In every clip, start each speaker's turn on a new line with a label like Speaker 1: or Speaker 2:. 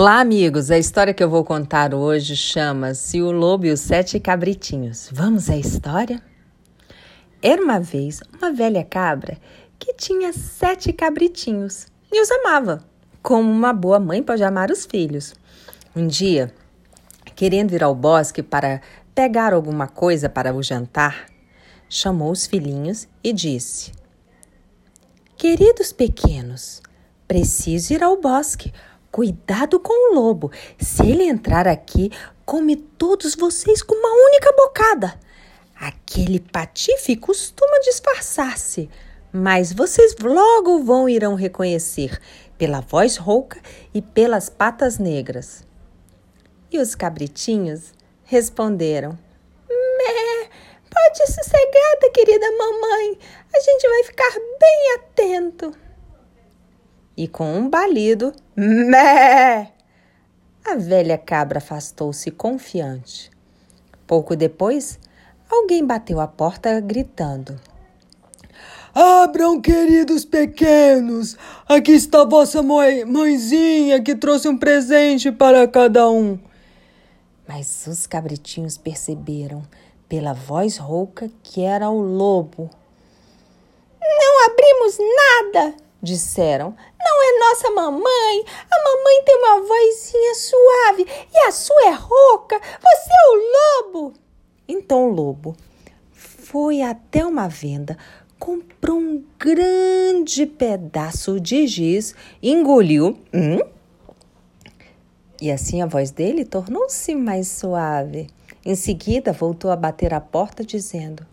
Speaker 1: Olá, amigos! A história que eu vou contar hoje chama-se O Lobo e os Sete Cabritinhos. Vamos à história? Era uma vez uma velha cabra que tinha sete cabritinhos e os amava, como uma boa mãe pode amar os filhos. Um dia, querendo ir ao bosque para pegar alguma coisa para o jantar, chamou os filhinhos e disse: Queridos pequenos, preciso ir ao bosque Cuidado com o lobo. Se ele entrar aqui, come todos vocês com uma única bocada. Aquele patife costuma disfarçar-se, mas vocês logo vão irão reconhecer pela voz rouca e pelas patas negras. E os cabritinhos responderam: Mé, pode sossegada, querida mamãe, a gente vai ficar bem atento e com um balido, mé! A velha cabra afastou-se confiante. Pouco depois, alguém bateu a porta gritando:
Speaker 2: Abram, queridos pequenos! Aqui está vossa mãezinha que trouxe um presente para cada um.
Speaker 1: Mas os cabritinhos perceberam, pela voz rouca, que era o lobo.
Speaker 3: Não abrimos nada! disseram. Não é nossa mamãe. A mamãe tem uma vozinha suave e a sua é rouca. Você é o lobo.
Speaker 1: Então o lobo foi até uma venda, comprou um grande pedaço de giz, engoliu. Hum? E assim a voz dele tornou-se mais suave. Em seguida, voltou a bater a porta, dizendo: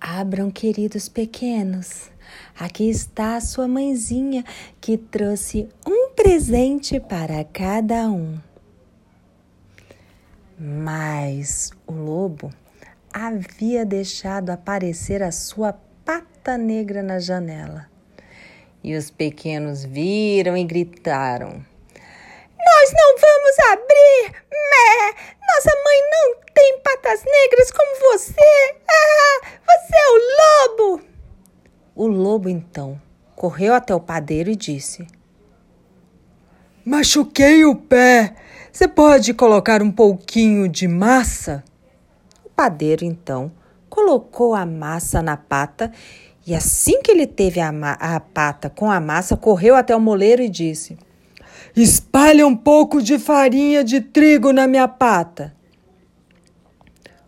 Speaker 1: Abram, queridos pequenos. Aqui está a sua mãezinha que trouxe um presente para cada um. Mas o lobo havia deixado aparecer a sua pata negra na janela. E os pequenos viram e gritaram:
Speaker 3: Nós não vamos abrir! Mé! Nossa mãe não tem patas negras como você! Ah, você é o lobo!
Speaker 1: O lobo então correu até o padeiro e disse:
Speaker 2: Machuquei o pé. Você pode colocar um pouquinho de massa?
Speaker 1: O padeiro então colocou a massa na pata e assim que ele teve a, a pata com a massa, correu até o moleiro e disse:
Speaker 2: Espalhe um pouco de farinha de trigo na minha pata.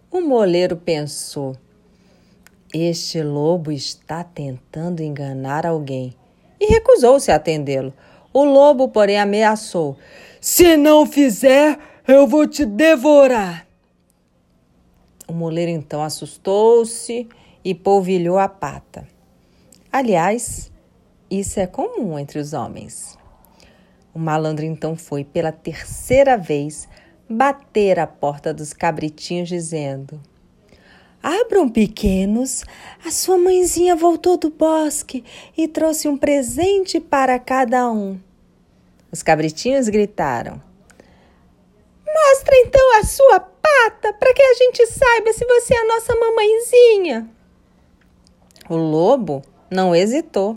Speaker 1: O moleiro pensou: este lobo está tentando enganar alguém e recusou-se a atendê-lo. O lobo, porém, ameaçou:
Speaker 2: Se não fizer, eu vou te devorar.
Speaker 1: O moleiro então assustou-se e polvilhou a pata. Aliás, isso é comum entre os homens. O malandro então foi pela terceira vez bater a porta dos cabritinhos, dizendo: Abram, pequenos. A sua mãezinha voltou do bosque e trouxe um presente para cada um. Os cabritinhos gritaram:
Speaker 3: Mostra então a sua pata para que a gente saiba se você é a nossa mamãezinha.
Speaker 1: O lobo não hesitou.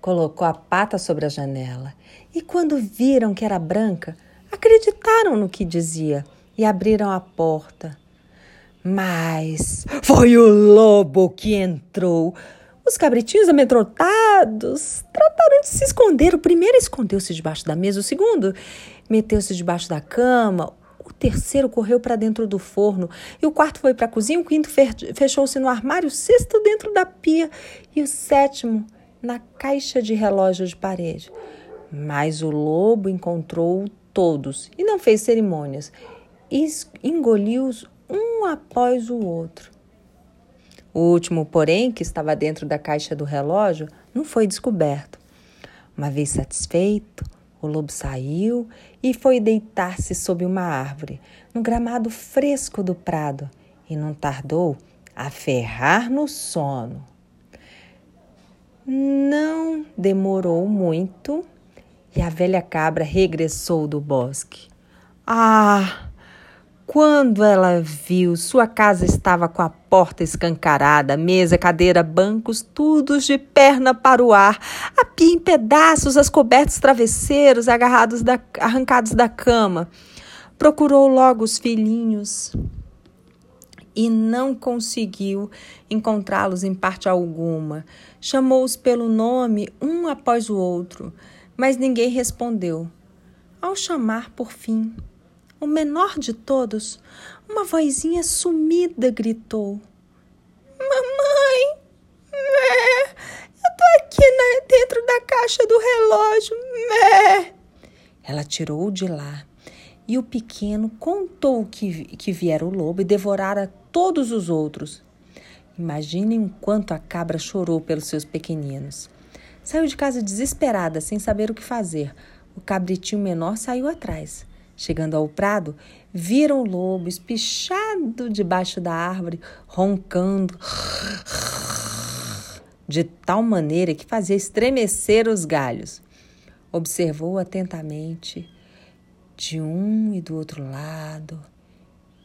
Speaker 1: Colocou a pata sobre a janela e, quando viram que era branca, acreditaram no que dizia e abriram a porta. Mas foi o lobo que entrou. Os cabritinhos amedrontados trataram de se esconder. O primeiro escondeu-se debaixo da mesa, o segundo meteu-se debaixo da cama, o terceiro correu para dentro do forno, e o quarto foi para a cozinha, o quinto fechou-se no armário, o sexto dentro da pia e o sétimo na caixa de relógio de parede. Mas o lobo encontrou todos e não fez cerimônias. Engoliu-os um após o outro. O último, porém, que estava dentro da caixa do relógio, não foi descoberto. Uma vez satisfeito, o lobo saiu e foi deitar-se sob uma árvore, no gramado fresco do prado, e não tardou a ferrar no sono. Não demorou muito e a velha cabra regressou do bosque. Ah! Quando ela viu, sua casa estava com a porta escancarada, mesa, cadeira, bancos, todos de perna para o ar, a pia em pedaços, as cobertas travesseiros agarrados da, arrancados da cama. Procurou logo os filhinhos e não conseguiu encontrá-los em parte alguma. Chamou-os pelo nome um após o outro, mas ninguém respondeu. Ao chamar por fim, o menor de todos, uma vozinha sumida gritou:
Speaker 3: Mamãe! Mé! Eu tô aqui na, dentro da caixa do relógio! Mé!
Speaker 1: Ela tirou de lá e o pequeno contou que, que viera o lobo e devorara todos os outros. Imaginem quanto a cabra chorou pelos seus pequeninos. Saiu de casa desesperada, sem saber o que fazer. O cabritinho menor saiu atrás. Chegando ao prado, viram o lobo espichado debaixo da árvore, roncando de tal maneira que fazia estremecer os galhos. Observou atentamente de um e do outro lado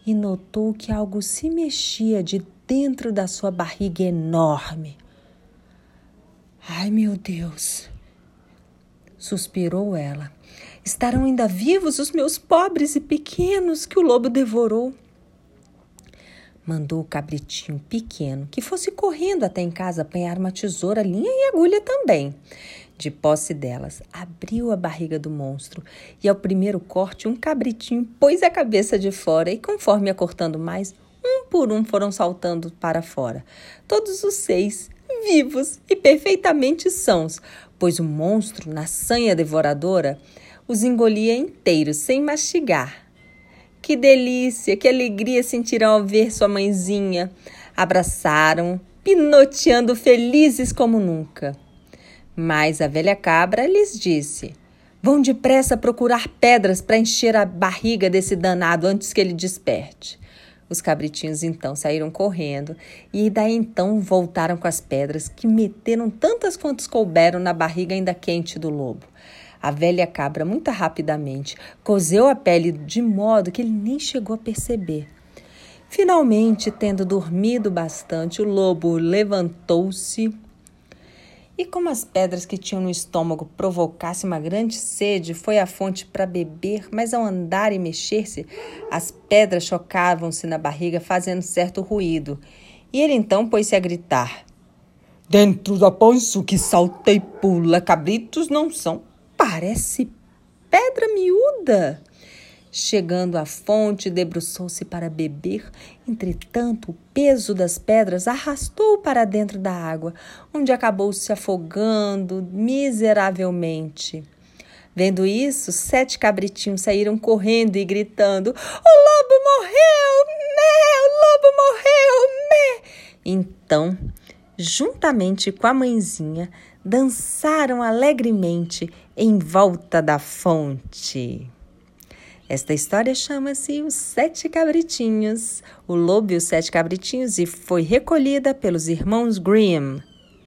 Speaker 1: e notou que algo se mexia de dentro da sua barriga enorme. Ai, meu Deus! suspirou ela. Estarão ainda vivos os meus pobres e pequenos que o lobo devorou. Mandou o cabritinho pequeno que fosse correndo até em casa apanhar uma tesoura, linha e agulha também. De posse delas, abriu a barriga do monstro e, ao primeiro corte, um cabritinho pôs a cabeça de fora e, conforme ia cortando mais, um por um foram saltando para fora. Todos os seis, vivos e perfeitamente sãos, pois o monstro, na sanha devoradora, os engolia inteiros, sem mastigar. Que delícia, que alegria sentirão ao ver sua mãezinha. Abraçaram, pinoteando felizes como nunca. Mas a velha cabra lhes disse: Vão depressa procurar pedras para encher a barriga desse danado antes que ele desperte. Os cabritinhos então saíram correndo e daí então voltaram com as pedras que meteram tantas quantas couberam na barriga ainda quente do lobo. A velha cabra, muito rapidamente, cozeu a pele de modo que ele nem chegou a perceber. Finalmente, tendo dormido bastante, o lobo levantou-se e, como as pedras que tinham no estômago provocassem uma grande sede, foi à fonte para beber, mas ao andar e mexer-se, as pedras chocavam-se na barriga, fazendo certo ruído. E ele então pôs-se a gritar:
Speaker 2: Dentro da pança que salta e pula, cabritos não são
Speaker 1: Parece pedra miúda. Chegando à fonte, debruçou-se para beber. Entretanto, o peso das pedras arrastou para dentro da água, onde acabou se afogando miseravelmente. Vendo isso, sete cabritinhos saíram correndo e gritando: O lobo morreu! Mé! O lobo morreu! Mé! Então, juntamente com a mãezinha, dançaram alegremente em volta da fonte. Esta história chama-se Os Sete Cabritinhos, o Lobo e os Sete Cabritinhos, e foi recolhida pelos irmãos Grimm.